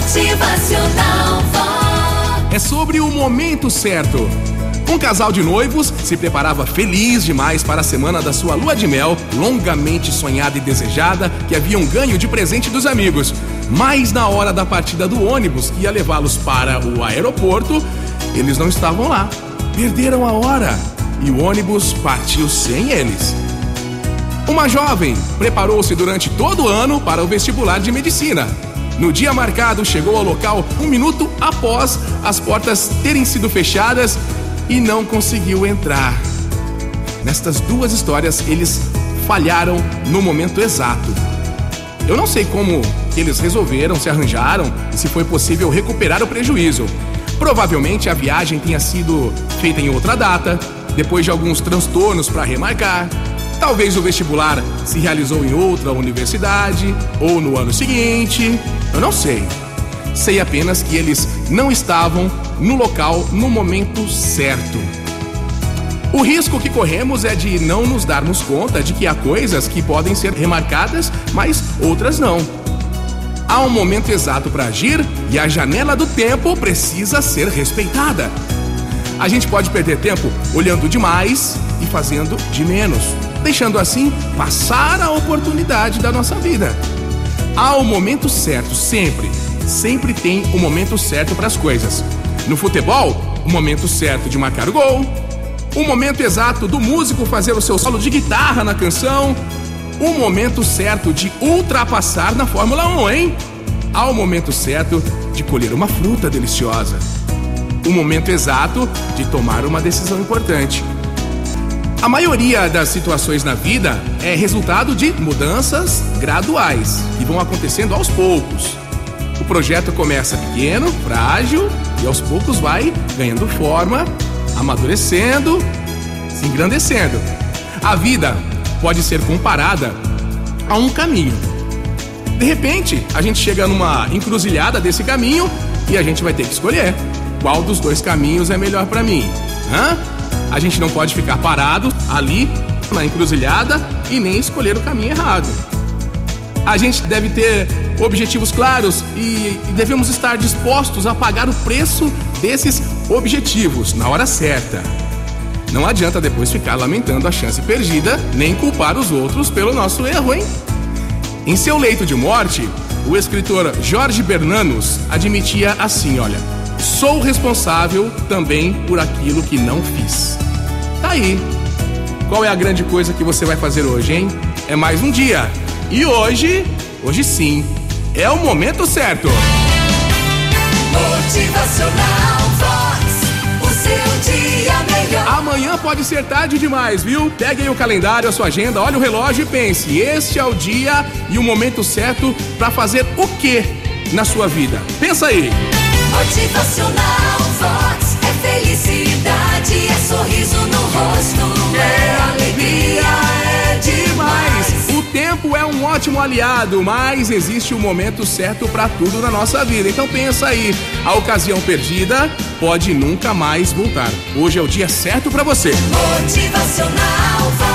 Motivacional Vox. É sobre o momento certo. Um casal de noivos se preparava feliz demais para a semana da sua lua de mel, longamente sonhada e desejada, que haviam ganho de presente dos amigos. Mas na hora da partida do ônibus que ia levá-los para o aeroporto, eles não estavam lá. Perderam a hora e o ônibus partiu sem eles. Uma jovem preparou-se durante todo o ano para o vestibular de medicina. No dia marcado, chegou ao local um minuto após as portas terem sido fechadas e não conseguiu entrar. Nestas duas histórias, eles falharam no momento exato. Eu não sei como eles resolveram, se arranjaram e se foi possível recuperar o prejuízo. Provavelmente a viagem tenha sido feita em outra data, depois de alguns transtornos para remarcar. Talvez o vestibular se realizou em outra universidade ou no ano seguinte. Eu não sei. Sei apenas que eles não estavam no local no momento certo. O risco que corremos é de não nos darmos conta de que há coisas que podem ser remarcadas, mas outras não. Há um momento exato para agir e a janela do tempo precisa ser respeitada. A gente pode perder tempo olhando demais e fazendo de menos, deixando assim passar a oportunidade da nossa vida. Há o momento certo, sempre. Sempre tem o momento certo para as coisas. No futebol, o momento certo de marcar o gol, o momento exato do músico fazer o seu solo de guitarra na canção, o momento certo de ultrapassar na Fórmula 1, hein? Há o momento certo de colher uma fruta deliciosa. O momento exato de tomar uma decisão importante. A maioria das situações na vida é resultado de mudanças graduais que vão acontecendo aos poucos. O projeto começa pequeno, frágil e aos poucos vai ganhando forma, amadurecendo, se engrandecendo. A vida pode ser comparada a um caminho. De repente, a gente chega numa encruzilhada desse caminho e a gente vai ter que escolher qual dos dois caminhos é melhor para mim. Hã? A gente não pode ficar parado ali na encruzilhada e nem escolher o caminho errado. A gente deve ter objetivos claros e devemos estar dispostos a pagar o preço desses objetivos na hora certa. Não adianta depois ficar lamentando a chance perdida, nem culpar os outros pelo nosso erro, hein? Em seu leito de morte, o escritor Jorge Bernanos admitia assim: olha, sou responsável também por aquilo que não fiz. Tá aí. Qual é a grande coisa que você vai fazer hoje, hein? É mais um dia. E hoje, hoje sim, é o momento certo. Motivacional Vox. O seu dia melhor. Amanhã pode ser tarde demais, viu? Pegue aí o calendário, a sua agenda, olhe o relógio e pense: este é o dia e o momento certo para fazer o que na sua vida? Pensa aí. Motivacional Vox. É felicidade, é sorriso no rosto. É alegria, é demais. O tempo é um ótimo aliado, mas existe o momento certo para tudo na nossa vida. Então pensa aí, a ocasião perdida pode nunca mais voltar. Hoje é o dia certo para você. Motivacional Vox.